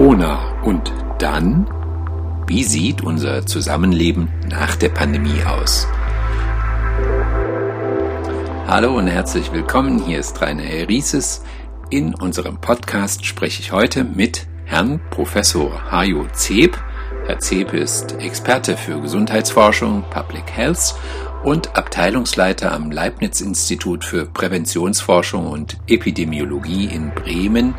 Corona und dann? Wie sieht unser Zusammenleben nach der Pandemie aus? Hallo und herzlich willkommen, hier ist Rainer Rieses. In unserem Podcast spreche ich heute mit Herrn Professor Hajo Zeb. Herr Zeb ist Experte für Gesundheitsforschung, Public Health und Abteilungsleiter am Leibniz-Institut für Präventionsforschung und Epidemiologie in Bremen.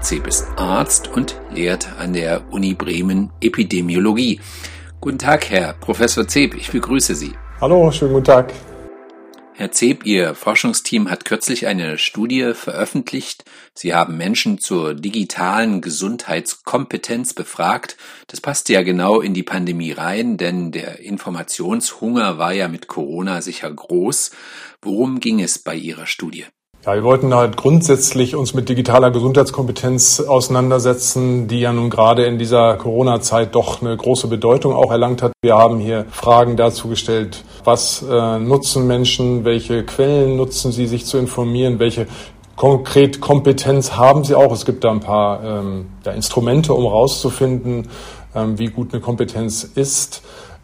Zeb ist Arzt und lehrt an der Uni Bremen Epidemiologie. Guten Tag, Herr Professor Zeb, ich begrüße Sie. Hallo, schönen guten Tag. Herr Zeb, Ihr Forschungsteam hat kürzlich eine Studie veröffentlicht. Sie haben Menschen zur digitalen Gesundheitskompetenz befragt. Das passte ja genau in die Pandemie rein, denn der Informationshunger war ja mit Corona sicher groß. Worum ging es bei Ihrer Studie? Ja, wir wollten halt grundsätzlich uns mit digitaler Gesundheitskompetenz auseinandersetzen, die ja nun gerade in dieser Corona-Zeit doch eine große Bedeutung auch erlangt hat. Wir haben hier Fragen dazu gestellt, was äh, nutzen Menschen, welche Quellen nutzen sie, sich zu informieren, welche konkret Kompetenz haben sie auch. Es gibt da ein paar ähm, ja, Instrumente, um herauszufinden, ähm, wie gut eine Kompetenz ist.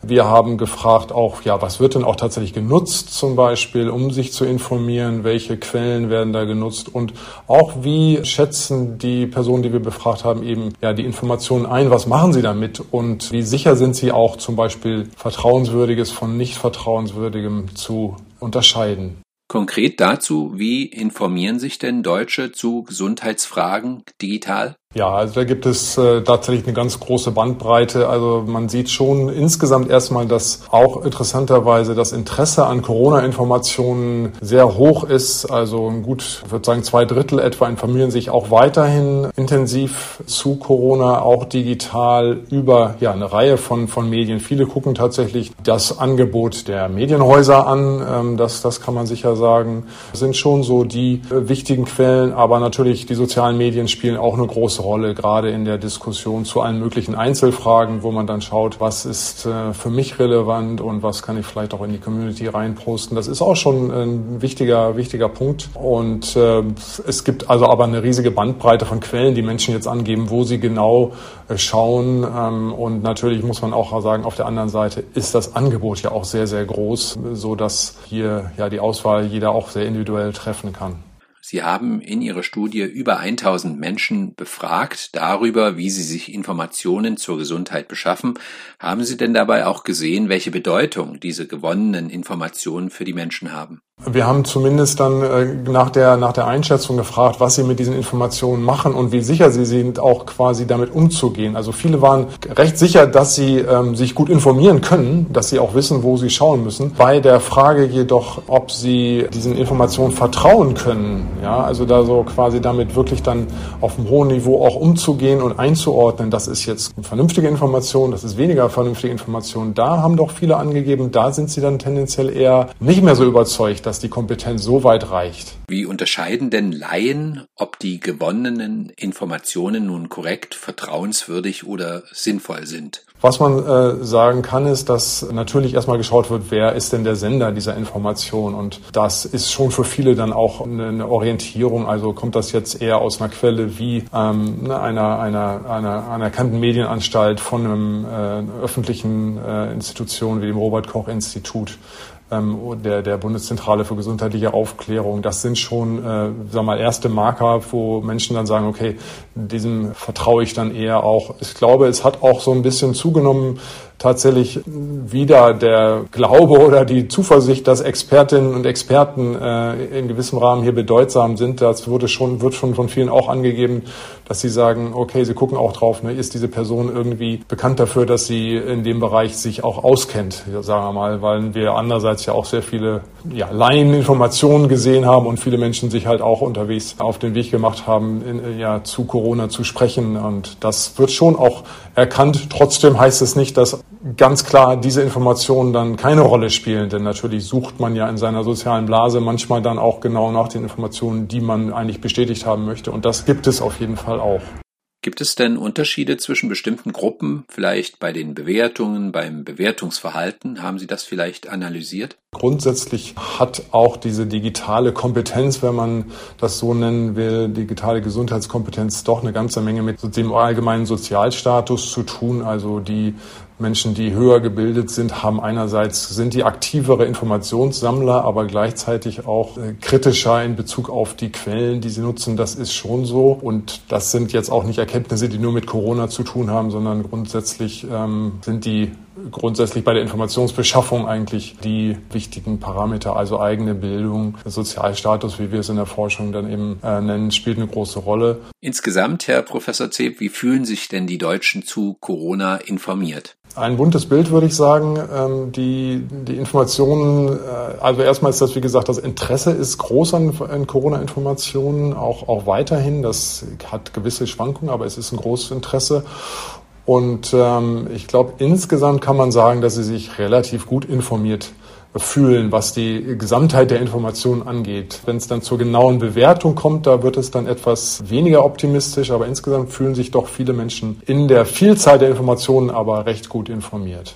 Wir haben gefragt auch, ja, was wird denn auch tatsächlich genutzt zum Beispiel, um sich zu informieren, welche Quellen werden da genutzt und auch wie schätzen die Personen, die wir befragt haben, eben ja die Informationen ein, was machen sie damit und wie sicher sind sie auch zum Beispiel Vertrauenswürdiges von nicht Vertrauenswürdigem zu unterscheiden. Konkret dazu, wie informieren sich denn Deutsche zu Gesundheitsfragen digital? Ja, also da gibt es äh, tatsächlich eine ganz große Bandbreite. Also man sieht schon insgesamt erstmal, dass auch interessanterweise das Interesse an Corona-Informationen sehr hoch ist. Also gut, ich würde sagen, zwei Drittel etwa informieren sich auch weiterhin intensiv zu Corona, auch digital über ja, eine Reihe von, von Medien. Viele gucken tatsächlich das Angebot der Medienhäuser an. Ähm, das, das kann man sicher sagen. Das sind schon so die äh, wichtigen Quellen, aber natürlich die sozialen Medien spielen auch eine große Rolle, gerade in der Diskussion zu allen möglichen Einzelfragen, wo man dann schaut, was ist äh, für mich relevant und was kann ich vielleicht auch in die Community reinposten. Das ist auch schon ein wichtiger, wichtiger Punkt. Und äh, es gibt also aber eine riesige Bandbreite von Quellen, die Menschen jetzt angeben, wo sie genau äh, schauen. Ähm, und natürlich muss man auch sagen, auf der anderen Seite ist das Angebot ja auch sehr, sehr groß, so dass hier ja die Auswahl jeder auch sehr individuell treffen kann. Sie haben in Ihrer Studie über 1000 Menschen befragt darüber, wie sie sich Informationen zur Gesundheit beschaffen. Haben Sie denn dabei auch gesehen, welche Bedeutung diese gewonnenen Informationen für die Menschen haben? Wir haben zumindest dann äh, nach, der, nach der Einschätzung gefragt, was sie mit diesen Informationen machen und wie sicher sie sind, auch quasi damit umzugehen. Also viele waren recht sicher, dass sie ähm, sich gut informieren können, dass sie auch wissen, wo sie schauen müssen. Bei der Frage jedoch, ob sie diesen Informationen vertrauen können, ja, also da so quasi damit wirklich dann auf einem hohen Niveau auch umzugehen und einzuordnen, das ist jetzt vernünftige Information, das ist weniger vernünftige Information. Da haben doch viele angegeben, da sind sie dann tendenziell eher nicht mehr so überzeugt dass die Kompetenz so weit reicht. Wie unterscheiden denn Laien, ob die gewonnenen Informationen nun korrekt, vertrauenswürdig oder sinnvoll sind? Was man äh, sagen kann, ist, dass natürlich erstmal geschaut wird, wer ist denn der Sender dieser Information. Und das ist schon für viele dann auch eine, eine Orientierung. Also kommt das jetzt eher aus einer Quelle wie ähm, ne, einer, einer, einer anerkannten Medienanstalt von einem äh, öffentlichen äh, Institution wie dem Robert Koch Institut der, der Bundeszentrale für gesundheitliche Aufklärung. Das sind schon, äh, sag mal, erste Marker, wo Menschen dann sagen, okay, diesem vertraue ich dann eher auch. Ich glaube, es hat auch so ein bisschen zugenommen, tatsächlich wieder der Glaube oder die Zuversicht, dass Expertinnen und Experten äh, in gewissem Rahmen hier bedeutsam sind. Das wurde schon, wird schon von vielen auch angegeben, dass sie sagen, okay, sie gucken auch drauf, ne, ist diese Person irgendwie bekannt dafür, dass sie in dem Bereich sich auch auskennt, sagen wir mal, weil wir andererseits ja auch sehr viele ja, Laieninformationen gesehen haben und viele Menschen sich halt auch unterwegs auf den Weg gemacht haben, in, ja, zu Corona zu sprechen. Und das wird schon auch erkannt. Trotzdem heißt es nicht, dass ganz klar diese Informationen dann keine Rolle spielen, denn natürlich sucht man ja in seiner sozialen Blase manchmal dann auch genau nach den Informationen, die man eigentlich bestätigt haben möchte. Und das gibt es auf jeden Fall auch. Gibt es denn Unterschiede zwischen bestimmten Gruppen, vielleicht bei den Bewertungen, beim Bewertungsverhalten? Haben Sie das vielleicht analysiert? Grundsätzlich hat auch diese digitale Kompetenz, wenn man das so nennen will, digitale Gesundheitskompetenz doch eine ganze Menge mit dem allgemeinen Sozialstatus zu tun. Also die Menschen, die höher gebildet sind, haben einerseits sind die aktivere Informationssammler, aber gleichzeitig auch äh, kritischer in Bezug auf die Quellen, die sie nutzen. Das ist schon so. Und das sind jetzt auch nicht Erkenntnisse, die nur mit Corona zu tun haben, sondern grundsätzlich ähm, sind die grundsätzlich bei der Informationsbeschaffung eigentlich die wichtigen Parameter, also eigene Bildung, Sozialstatus, wie wir es in der Forschung dann eben äh, nennen, spielt eine große Rolle. Insgesamt, Herr Professor Zeb, wie fühlen sich denn die Deutschen zu Corona informiert? Ein buntes Bild, würde ich sagen. Ähm, die, die Informationen, äh, also erstmal ist das, wie gesagt, das Interesse ist groß an, an Corona-Informationen, auch, auch weiterhin. Das hat gewisse Schwankungen, aber es ist ein großes Interesse. Und ähm, ich glaube, insgesamt kann man sagen, dass sie sich relativ gut informiert fühlen, was die Gesamtheit der Informationen angeht. Wenn es dann zur genauen Bewertung kommt, da wird es dann etwas weniger optimistisch, aber insgesamt fühlen sich doch viele Menschen in der Vielzahl der Informationen aber recht gut informiert.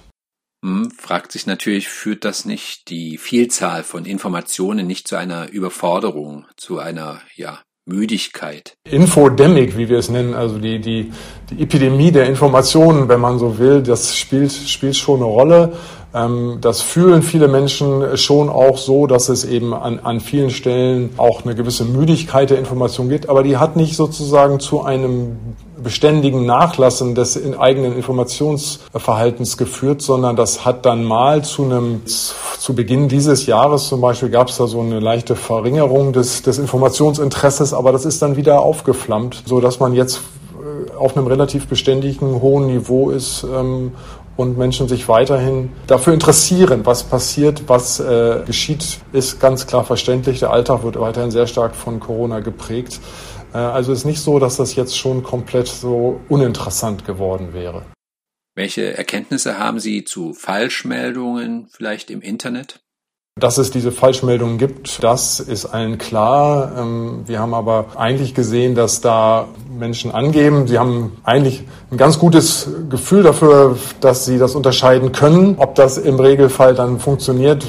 Hm, fragt sich natürlich, führt das nicht die Vielzahl von Informationen nicht zu einer Überforderung, zu einer ja, Müdigkeit. Infodemic, wie wir es nennen, also die, die, die Epidemie der Informationen, wenn man so will, das spielt, spielt schon eine Rolle. Ähm, das fühlen viele Menschen schon auch so, dass es eben an, an vielen Stellen auch eine gewisse Müdigkeit der Information gibt, aber die hat nicht sozusagen zu einem beständigen Nachlassen des eigenen Informationsverhaltens geführt, sondern das hat dann mal zu einem, zu Beginn dieses Jahres zum Beispiel gab es da so eine leichte Verringerung des, des Informationsinteresses, aber das ist dann wieder aufgeflammt, so dass man jetzt äh, auf einem relativ beständigen hohen Niveau ist ähm, und Menschen sich weiterhin dafür interessieren, was passiert, was äh, geschieht, ist ganz klar verständlich. Der Alltag wird weiterhin sehr stark von Corona geprägt. Äh, also ist nicht so, dass das jetzt schon komplett so uninteressant geworden wäre. Welche Erkenntnisse haben Sie zu Falschmeldungen vielleicht im Internet? Dass es diese Falschmeldungen gibt, das ist allen klar. Ähm, wir haben aber eigentlich gesehen, dass da Menschen angeben, sie haben eigentlich ein ganz gutes Gefühl dafür, dass sie das unterscheiden können. Ob das im Regelfall dann funktioniert,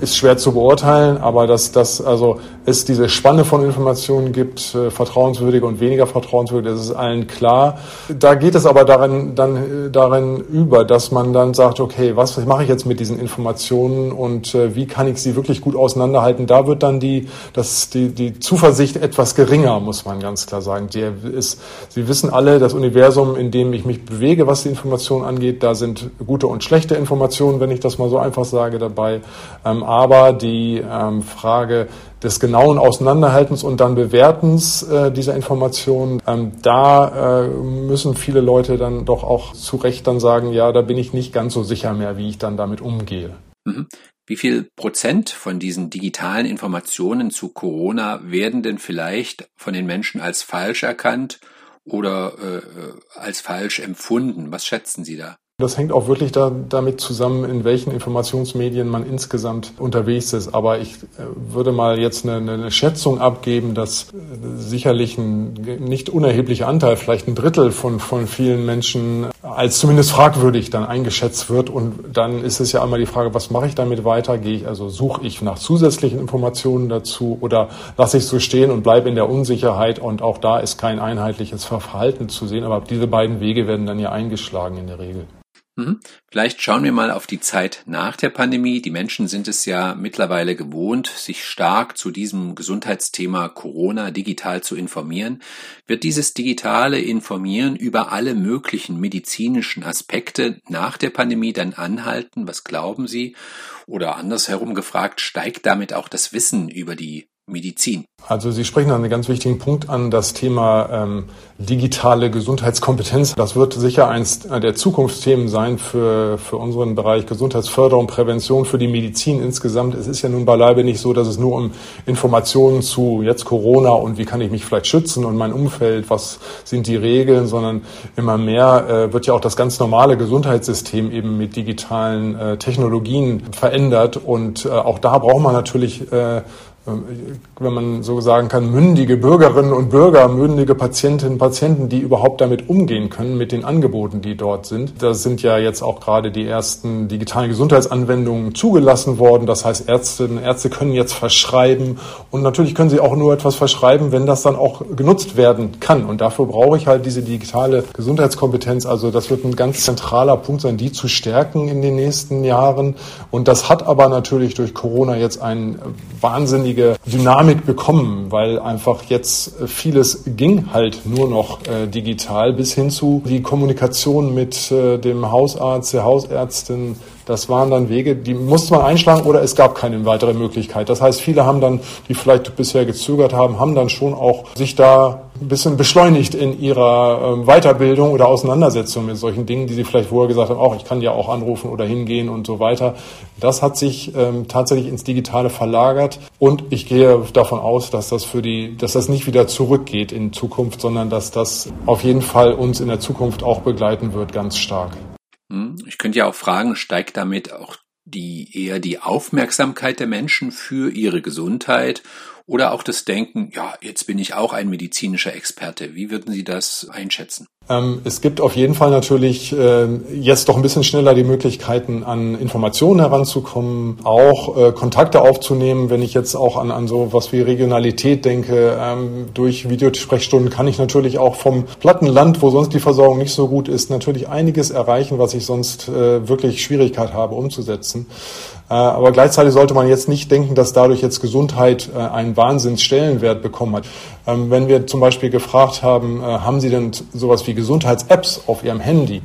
ist schwer zu beurteilen, aber dass, dass also es diese Spanne von Informationen gibt, äh, vertrauenswürdige und weniger vertrauenswürdige, das ist allen klar. Da geht es aber darin, dann äh, darin über, dass man dann sagt, okay, was mache ich jetzt mit diesen Informationen und äh, wie kann ich sie wirklich gut auseinanderhalten? Da wird dann die, das, die, die Zuversicht etwas geringer, muss man ganz klar sagen. Die ist, Sie wissen alle, das Universum, in dem ich mich bewege, was die Information angeht, da sind gute und schlechte Informationen, wenn ich das mal so einfach sage, dabei. Ähm, aber die ähm, Frage des genauen Auseinanderhaltens und dann Bewertens äh, dieser Informationen, ähm, da äh, müssen viele Leute dann doch auch zu Recht dann sagen, ja, da bin ich nicht ganz so sicher mehr, wie ich dann damit umgehe. Mhm. Wie viel Prozent von diesen digitalen Informationen zu Corona werden denn vielleicht von den Menschen als falsch erkannt oder äh, als falsch empfunden? Was schätzen Sie da? Das hängt auch wirklich da, damit zusammen, in welchen Informationsmedien man insgesamt unterwegs ist. Aber ich äh, würde mal jetzt eine, eine Schätzung abgeben, dass äh, sicherlich ein nicht unerheblicher Anteil, vielleicht ein Drittel von, von vielen Menschen als zumindest fragwürdig dann eingeschätzt wird. Und dann ist es ja einmal die Frage, was mache ich damit weiter? Gehe ich also, suche ich nach zusätzlichen Informationen dazu oder lasse ich so stehen und bleibe in der Unsicherheit? Und auch da ist kein einheitliches Verhalten zu sehen. Aber diese beiden Wege werden dann ja eingeschlagen in der Regel. Mhm. Vielleicht schauen wir mal auf die Zeit nach der Pandemie. Die Menschen sind es ja mittlerweile gewohnt, sich stark zu diesem Gesundheitsthema Corona digital zu informieren. Wird dieses digitale Informieren über alle möglichen medizinischen Aspekte nach der Pandemie dann anhalten? Was glauben Sie? Oder andersherum gefragt, steigt damit auch das Wissen über die Medizin. Also Sie sprechen einen ganz wichtigen Punkt an, das Thema ähm, digitale Gesundheitskompetenz. Das wird sicher eins der Zukunftsthemen sein für, für unseren Bereich Gesundheitsförderung, Prävention, für die Medizin insgesamt. Es ist ja nun beileibe nicht so, dass es nur um Informationen zu jetzt Corona und wie kann ich mich vielleicht schützen und mein Umfeld, was sind die Regeln, sondern immer mehr äh, wird ja auch das ganz normale Gesundheitssystem eben mit digitalen äh, Technologien verändert und äh, auch da braucht man natürlich äh, wenn man so sagen kann, mündige Bürgerinnen und Bürger, mündige Patientinnen und Patienten, die überhaupt damit umgehen können, mit den Angeboten, die dort sind. Da sind ja jetzt auch gerade die ersten digitalen Gesundheitsanwendungen zugelassen worden. Das heißt, Ärztinnen und Ärzte können jetzt verschreiben und natürlich können sie auch nur etwas verschreiben, wenn das dann auch genutzt werden kann. Und dafür brauche ich halt diese digitale Gesundheitskompetenz. Also das wird ein ganz zentraler Punkt sein, die zu stärken in den nächsten Jahren. Und das hat aber natürlich durch Corona jetzt einen wahnsinnigen wahnsinnige Dynamik bekommen, weil einfach jetzt vieles ging halt nur noch äh, digital bis hin zu die Kommunikation mit äh, dem Hausarzt, der Hausärztin, das waren dann Wege, die musste man einschlagen oder es gab keine weitere Möglichkeit. Das heißt, viele haben dann, die vielleicht bisher gezögert haben, haben dann schon auch sich da ein bisschen beschleunigt in ihrer ähm, Weiterbildung oder Auseinandersetzung mit solchen Dingen, die sie vielleicht vorher gesagt haben, auch ich kann ja auch anrufen oder hingehen und so weiter. Das hat sich ähm, tatsächlich ins Digitale verlagert und ich gehe davon aus, dass das für die, dass das nicht wieder zurückgeht in Zukunft, sondern dass das auf jeden Fall uns in der Zukunft auch begleiten wird, ganz stark. Hm, ich könnte ja auch fragen, steigt damit auch die eher die Aufmerksamkeit der Menschen für ihre Gesundheit oder auch das Denken, ja, jetzt bin ich auch ein medizinischer Experte. Wie würden Sie das einschätzen? Ähm, es gibt auf jeden Fall natürlich äh, jetzt doch ein bisschen schneller die Möglichkeiten, an Informationen heranzukommen, auch äh, Kontakte aufzunehmen. Wenn ich jetzt auch an, an so was wie Regionalität denke, ähm, durch Videosprechstunden kann ich natürlich auch vom Plattenland, wo sonst die Versorgung nicht so gut ist, natürlich einiges erreichen, was ich sonst äh, wirklich Schwierigkeit habe umzusetzen. Aber gleichzeitig sollte man jetzt nicht denken, dass dadurch jetzt Gesundheit einen Wahnsinnsstellenwert bekommen hat. Ähm, wenn wir zum Beispiel gefragt haben, haben Sie denn sowas wie Gesundheits-Apps auf ihrem Handy,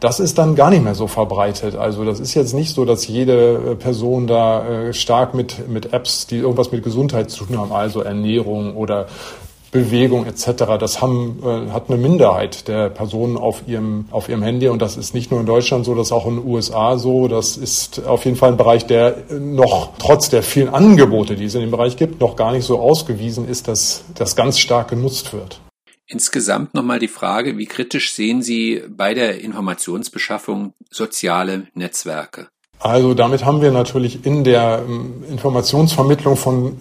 das ist dann gar nicht mehr so verbreitet. Also das ist jetzt nicht so, dass jede äh, Person da äh, stark mit, mit Apps, die irgendwas mit Gesundheit zu tun haben, also Ernährung oder Bewegung etc. Das haben, äh, hat eine Minderheit der Personen auf ihrem, auf ihrem Handy und das ist nicht nur in Deutschland so, das ist auch in den USA so. Das ist auf jeden Fall ein Bereich, der noch trotz der vielen Angebote, die es in dem Bereich gibt, noch gar nicht so ausgewiesen ist, dass das ganz stark genutzt wird. Insgesamt nochmal die Frage, wie kritisch sehen Sie bei der Informationsbeschaffung soziale Netzwerke? Also damit haben wir natürlich in der ähm, Informationsvermittlung von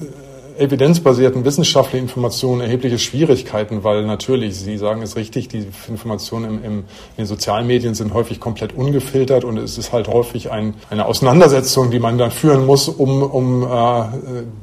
evidenzbasierten wissenschaftlichen Informationen erhebliche Schwierigkeiten, weil natürlich, Sie sagen es richtig, die Informationen im, im, in den sozialen Medien sind häufig komplett ungefiltert und es ist halt häufig ein, eine Auseinandersetzung, die man dann führen muss, um, um äh,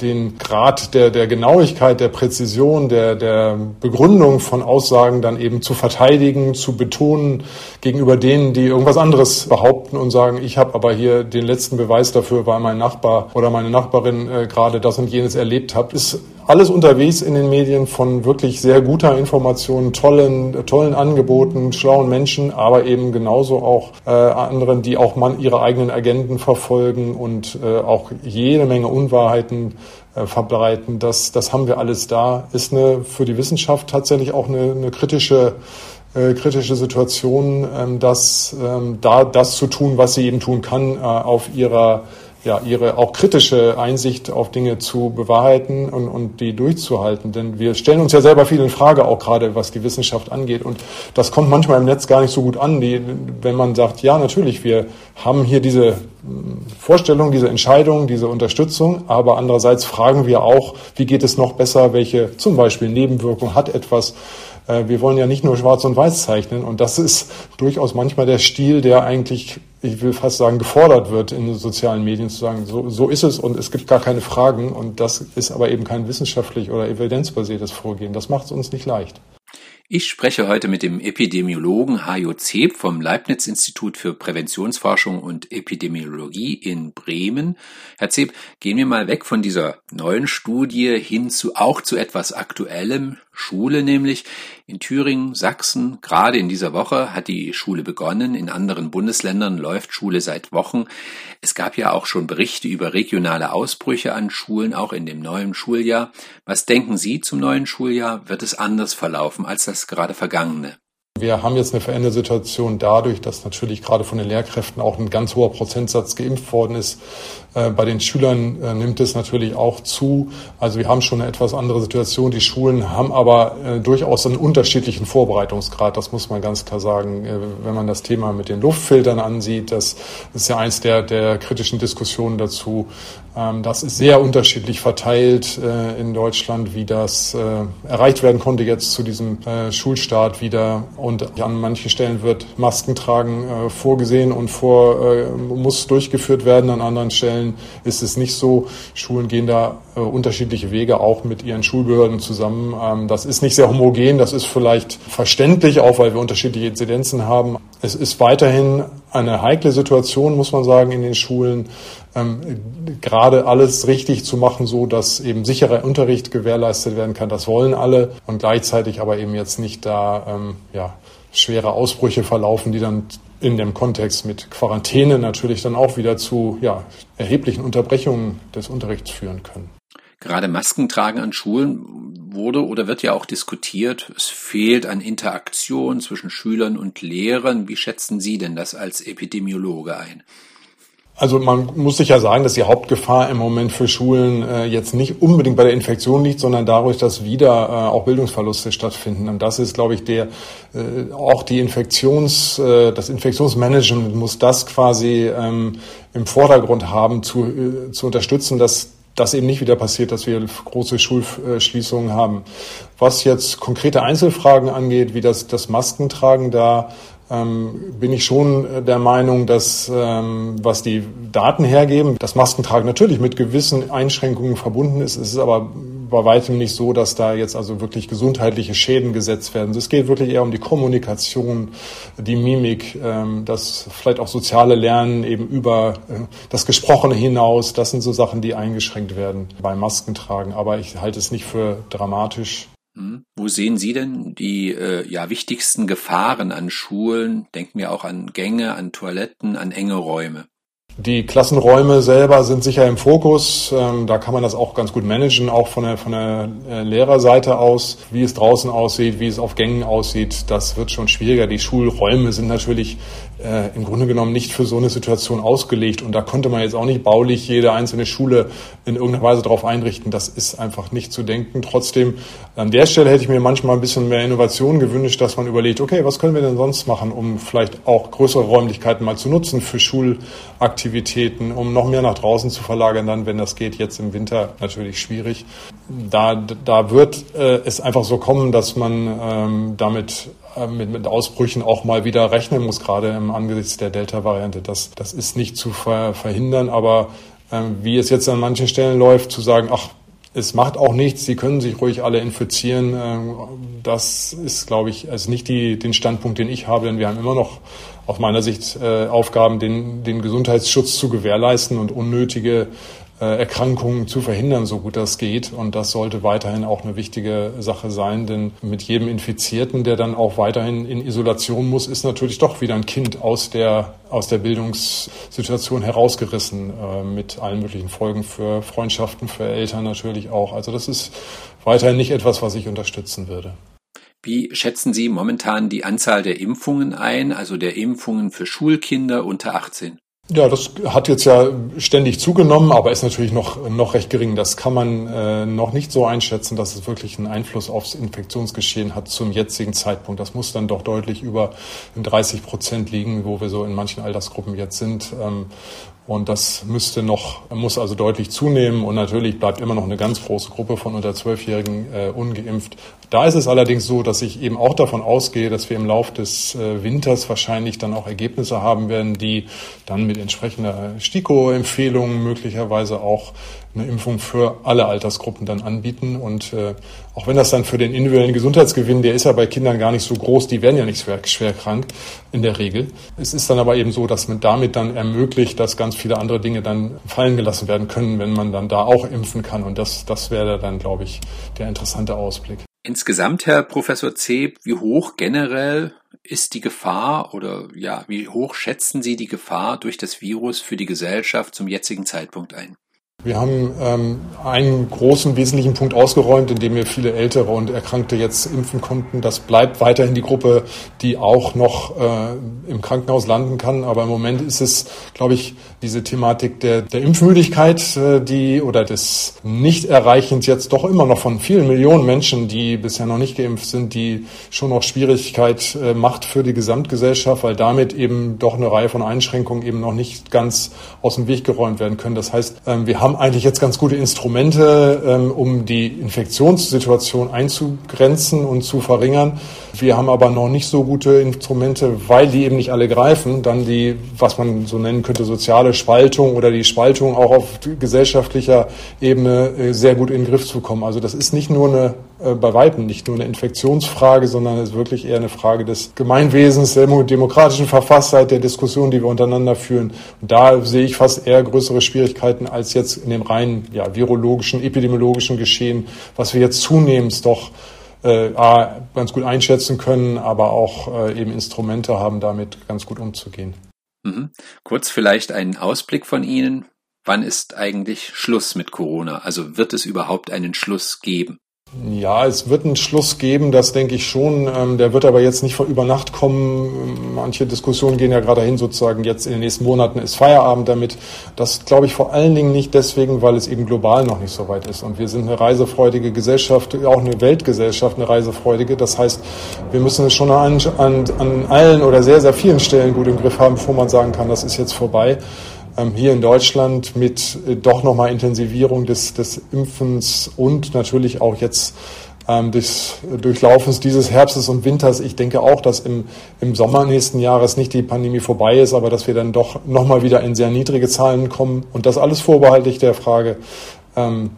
den Grad der, der Genauigkeit, der Präzision, der, der Begründung von Aussagen dann eben zu verteidigen, zu betonen gegenüber denen, die irgendwas anderes behaupten und sagen, ich habe aber hier den letzten Beweis dafür, weil mein Nachbar oder meine Nachbarin äh, gerade das und jenes erlebt hat ist alles unterwegs in den Medien von wirklich sehr guter Information, tollen, tollen Angeboten, schlauen Menschen, aber eben genauso auch äh, anderen, die auch man ihre eigenen Agenten verfolgen und äh, auch jede Menge Unwahrheiten äh, verbreiten. Das, das haben wir alles da. Ist eine für die Wissenschaft tatsächlich auch eine, eine kritische äh, kritische Situation, ähm, dass ähm, da das zu tun, was sie eben tun kann, äh, auf ihrer ja, ihre auch kritische Einsicht auf Dinge zu bewahrheiten und, und die durchzuhalten. Denn wir stellen uns ja selber viel in Frage, auch gerade was die Wissenschaft angeht. Und das kommt manchmal im Netz gar nicht so gut an, die, wenn man sagt, ja, natürlich, wir haben hier diese hm, Vorstellung, diese Entscheidung, diese Unterstützung, aber andererseits fragen wir auch, wie geht es noch besser, welche zum Beispiel Nebenwirkung hat etwas, wir wollen ja nicht nur schwarz und weiß zeichnen und das ist durchaus manchmal der Stil, der eigentlich, ich will fast sagen, gefordert wird in den sozialen Medien zu sagen, so, so ist es und es gibt gar keine Fragen und das ist aber eben kein wissenschaftlich oder evidenzbasiertes Vorgehen. Das macht es uns nicht leicht. Ich spreche heute mit dem Epidemiologen Hajo Zeb vom Leibniz-Institut für Präventionsforschung und Epidemiologie in Bremen. Herr Zeb, gehen wir mal weg von dieser neuen Studie hin zu auch zu etwas Aktuellem. Schule nämlich. In Thüringen, Sachsen, gerade in dieser Woche hat die Schule begonnen. In anderen Bundesländern läuft Schule seit Wochen. Es gab ja auch schon Berichte über regionale Ausbrüche an Schulen, auch in dem neuen Schuljahr. Was denken Sie zum neuen Schuljahr? Wird es anders verlaufen als das gerade vergangene? Wir haben jetzt eine veränderte Situation dadurch, dass natürlich gerade von den Lehrkräften auch ein ganz hoher Prozentsatz geimpft worden ist. Äh, bei den Schülern äh, nimmt es natürlich auch zu. Also wir haben schon eine etwas andere Situation. Die Schulen haben aber äh, durchaus einen unterschiedlichen Vorbereitungsgrad. Das muss man ganz klar sagen. Wenn man das Thema mit den Luftfiltern ansieht, das ist ja eins der, der kritischen Diskussionen dazu. Ähm, das ist sehr unterschiedlich verteilt in Deutschland, wie das erreicht werden konnte jetzt zu diesem Schulstart wieder. Und an manchen Stellen wird Maskentragen vorgesehen und vor, muss durchgeführt werden. An anderen Stellen ist es nicht so. Schulen gehen da unterschiedliche Wege auch mit ihren Schulbehörden zusammen. Ähm, das ist nicht sehr homogen. Das ist vielleicht verständlich, auch weil wir unterschiedliche Inzidenzen haben. Es ist weiterhin eine heikle Situation, muss man sagen, in den Schulen ähm, gerade alles richtig zu machen, so dass eben sicherer Unterricht gewährleistet werden kann. Das wollen alle und gleichzeitig aber eben jetzt nicht da ähm, ja, schwere Ausbrüche verlaufen, die dann in dem Kontext mit Quarantäne natürlich dann auch wieder zu ja, erheblichen Unterbrechungen des Unterrichts führen können. Gerade Maskentragen an Schulen wurde oder wird ja auch diskutiert. Es fehlt an Interaktion zwischen Schülern und Lehrern. Wie schätzen Sie denn das als Epidemiologe ein? Also man muss sich ja sagen, dass die Hauptgefahr im Moment für Schulen äh, jetzt nicht unbedingt bei der Infektion liegt, sondern dadurch, dass wieder äh, auch Bildungsverluste stattfinden. Und das ist, glaube ich, der äh, auch die Infektions, äh, das Infektionsmanagement muss das quasi ähm, im Vordergrund haben, zu, äh, zu unterstützen, dass das eben nicht wieder passiert, dass wir große Schulschließungen haben. Was jetzt konkrete Einzelfragen angeht, wie das, das Maskentragen da ähm, bin ich schon der Meinung, dass ähm, was die Daten hergeben, das Maskentragen natürlich mit gewissen Einschränkungen verbunden ist. Es ist aber bei weitem nicht so, dass da jetzt also wirklich gesundheitliche Schäden gesetzt werden. Es geht wirklich eher um die Kommunikation, die Mimik, ähm, das vielleicht auch soziale Lernen eben über äh, das Gesprochene hinaus. Das sind so Sachen, die eingeschränkt werden beim Maskentragen. Aber ich halte es nicht für dramatisch. Hm. Wo sehen Sie denn die äh, ja, wichtigsten Gefahren an Schulen? Denken wir auch an Gänge, an Toiletten, an enge Räume. Die Klassenräume selber sind sicher im Fokus. Ähm, da kann man das auch ganz gut managen, auch von der, von der äh, Lehrerseite aus. Wie es draußen aussieht, wie es auf Gängen aussieht, das wird schon schwieriger. Die Schulräume sind natürlich äh, im Grunde genommen nicht für so eine Situation ausgelegt. Und da konnte man jetzt auch nicht baulich jede einzelne Schule in irgendeiner Weise darauf einrichten. Das ist einfach nicht zu denken. Trotzdem, an der Stelle hätte ich mir manchmal ein bisschen mehr Innovation gewünscht, dass man überlegt, okay, was können wir denn sonst machen, um vielleicht auch größere Räumlichkeiten mal zu nutzen für Schulaktivitäten, um noch mehr nach draußen zu verlagern, dann, wenn das geht, jetzt im Winter natürlich schwierig. Da, da wird äh, es einfach so kommen, dass man ähm, damit äh, mit, mit Ausbrüchen auch mal wieder rechnen muss, gerade im Angesichts der Delta-Variante. Das, das ist nicht zu ver, verhindern, aber äh, wie es jetzt an manchen Stellen läuft, zu sagen, ach, es macht auch nichts, Sie können sich ruhig alle infizieren. Äh, das ist, glaube ich, also nicht die, den Standpunkt, den ich habe, denn wir haben immer noch aus meiner Sicht äh, Aufgaben, den, den Gesundheitsschutz zu gewährleisten und unnötige äh, Erkrankungen zu verhindern, so gut das geht. Und das sollte weiterhin auch eine wichtige Sache sein, denn mit jedem Infizierten, der dann auch weiterhin in Isolation muss, ist natürlich doch wieder ein Kind aus der, aus der Bildungssituation herausgerissen, äh, mit allen möglichen Folgen für Freundschaften, für Eltern natürlich auch. Also das ist weiterhin nicht etwas, was ich unterstützen würde. Wie schätzen Sie momentan die Anzahl der Impfungen ein, also der Impfungen für Schulkinder unter 18? Ja, das hat jetzt ja ständig zugenommen, aber ist natürlich noch, noch recht gering. Das kann man äh, noch nicht so einschätzen, dass es wirklich einen Einfluss aufs Infektionsgeschehen hat zum jetzigen Zeitpunkt. Das muss dann doch deutlich über 30 Prozent liegen, wo wir so in manchen Altersgruppen jetzt sind. Ähm, und das müsste noch, muss also deutlich zunehmen. Und natürlich bleibt immer noch eine ganz große Gruppe von unter Zwölfjährigen äh, ungeimpft. Da ist es allerdings so, dass ich eben auch davon ausgehe, dass wir im Laufe des äh, Winters wahrscheinlich dann auch Ergebnisse haben werden, die dann mit entsprechender STIKO-Empfehlung möglicherweise auch eine Impfung für alle Altersgruppen dann anbieten. Und äh, auch wenn das dann für den individuellen Gesundheitsgewinn, der ist ja bei Kindern gar nicht so groß, die werden ja nicht schwer, schwer krank in der Regel. Es ist dann aber eben so, dass man damit dann ermöglicht, dass ganz viele andere Dinge dann fallen gelassen werden können, wenn man dann da auch impfen kann. Und das, das wäre dann, glaube ich, der interessante Ausblick. Insgesamt, Herr Professor Zeb, wie hoch generell ist die Gefahr oder ja, wie hoch schätzen Sie die Gefahr durch das Virus für die Gesellschaft zum jetzigen Zeitpunkt ein? Wir haben ähm, einen großen wesentlichen Punkt ausgeräumt, indem wir viele Ältere und Erkrankte jetzt impfen konnten. Das bleibt weiterhin die Gruppe, die auch noch äh, im Krankenhaus landen kann. Aber im Moment ist es, glaube ich, diese Thematik der, der Impfmüdigkeit, äh, die oder des Nichterreichens jetzt doch immer noch von vielen Millionen Menschen, die bisher noch nicht geimpft sind, die schon noch Schwierigkeit äh, macht für die Gesamtgesellschaft, weil damit eben doch eine Reihe von Einschränkungen eben noch nicht ganz aus dem Weg geräumt werden können. Das heißt, äh, wir haben eigentlich jetzt ganz gute Instrumente, ähm, um die Infektionssituation einzugrenzen und zu verringern. Wir haben aber noch nicht so gute Instrumente, weil die eben nicht alle greifen, dann die, was man so nennen könnte, soziale Spaltung oder die Spaltung auch auf gesellschaftlicher Ebene äh, sehr gut in den Griff zu kommen. Also das ist nicht nur eine, bei Weitem nicht nur eine Infektionsfrage, sondern es ist wirklich eher eine Frage des Gemeinwesens, der demokratischen Verfasstheit, der Diskussion, die wir untereinander führen. Und da sehe ich fast eher größere Schwierigkeiten als jetzt in dem rein ja, virologischen, epidemiologischen Geschehen, was wir jetzt zunehmend doch äh, ganz gut einschätzen können, aber auch äh, eben Instrumente haben, damit ganz gut umzugehen. Mhm. Kurz vielleicht einen Ausblick von Ihnen. Wann ist eigentlich Schluss mit Corona? Also wird es überhaupt einen Schluss geben? Ja, es wird einen Schluss geben, das denke ich schon. Ähm, der wird aber jetzt nicht von über Nacht kommen. Manche Diskussionen gehen ja gerade dahin, sozusagen jetzt in den nächsten Monaten ist Feierabend damit. Das glaube ich vor allen Dingen nicht deswegen, weil es eben global noch nicht so weit ist. Und wir sind eine reisefreudige Gesellschaft, auch eine Weltgesellschaft, eine reisefreudige. Das heißt, wir müssen es schon an, an, an allen oder sehr, sehr vielen Stellen gut im Griff haben, bevor man sagen kann, das ist jetzt vorbei. Ähm, hier in Deutschland mit äh, doch nochmal Intensivierung des, des Impfens und natürlich auch jetzt ähm, des Durchlaufens dieses Herbstes und Winters. Ich denke auch, dass im, im Sommer nächsten Jahres nicht die Pandemie vorbei ist, aber dass wir dann doch nochmal wieder in sehr niedrige Zahlen kommen und das alles vorbehaltlich der Frage, ähm,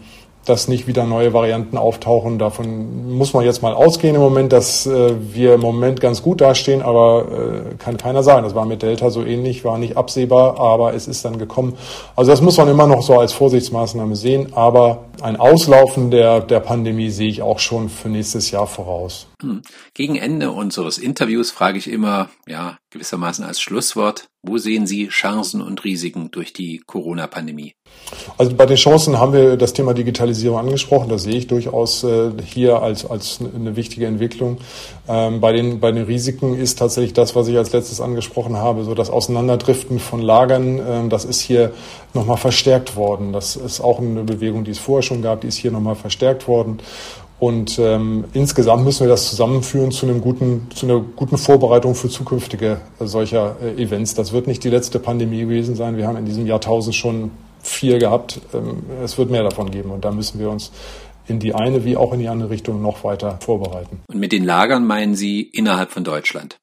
dass nicht wieder neue Varianten auftauchen. Davon muss man jetzt mal ausgehen im Moment, dass äh, wir im Moment ganz gut dastehen, aber äh, kann keiner sagen. Das war mit Delta so ähnlich, war nicht absehbar, aber es ist dann gekommen. Also das muss man immer noch so als Vorsichtsmaßnahme sehen, aber ein Auslaufen der, der Pandemie sehe ich auch schon für nächstes Jahr voraus. Hm. Gegen Ende unseres Interviews frage ich immer, ja, gewissermaßen als Schlusswort, wo sehen Sie Chancen und Risiken durch die Corona-Pandemie? Also bei den Chancen haben wir das Thema Digitalisierung angesprochen. Das sehe ich durchaus äh, hier als, als eine wichtige Entwicklung. Ähm, bei, den, bei den Risiken ist tatsächlich das, was ich als letztes angesprochen habe, so das Auseinanderdriften von Lagern. Ähm, das ist hier nochmal verstärkt worden. Das ist auch eine Bewegung, die es vorher schon gab, die ist hier nochmal verstärkt worden. Und ähm, insgesamt müssen wir das zusammenführen zu einem guten, zu einer guten Vorbereitung für zukünftige äh, solcher äh, Events. Das wird nicht die letzte Pandemie gewesen sein. Wir haben in diesem Jahrtausend schon vier gehabt. Ähm, es wird mehr davon geben und da müssen wir uns in die eine wie auch in die andere Richtung noch weiter vorbereiten. Und mit den Lagern meinen Sie innerhalb von Deutschland?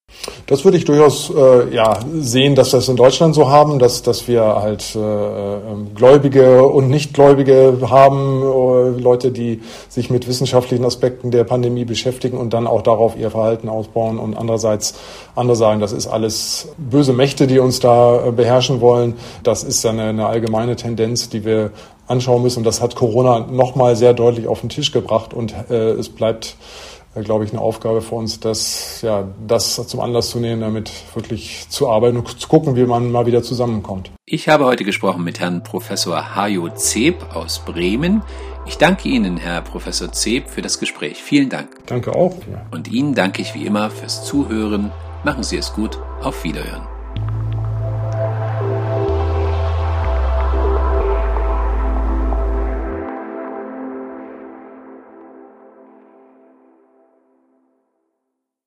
Das würde ich durchaus äh, ja, sehen, dass wir es in Deutschland so haben, dass, dass wir halt äh, ähm, Gläubige und Nichtgläubige haben, äh, Leute, die sich mit wissenschaftlichen Aspekten der Pandemie beschäftigen und dann auch darauf ihr Verhalten ausbauen und andererseits andere sagen, das ist alles böse Mächte, die uns da äh, beherrschen wollen. Das ist eine, eine allgemeine Tendenz, die wir anschauen müssen. Und das hat Corona nochmal sehr deutlich auf den Tisch gebracht und äh, es bleibt äh, glaube ich, eine Aufgabe für uns, das, ja, das zum Anlass zu nehmen, damit wirklich zu arbeiten und zu gucken, wie man mal wieder zusammenkommt. Ich habe heute gesprochen mit Herrn Professor Hajo Zeb aus Bremen. Ich danke Ihnen, Herr Professor Zeb, für das Gespräch. Vielen Dank. Danke auch. Und Ihnen danke ich wie immer fürs Zuhören. Machen Sie es gut. Auf Wiederhören.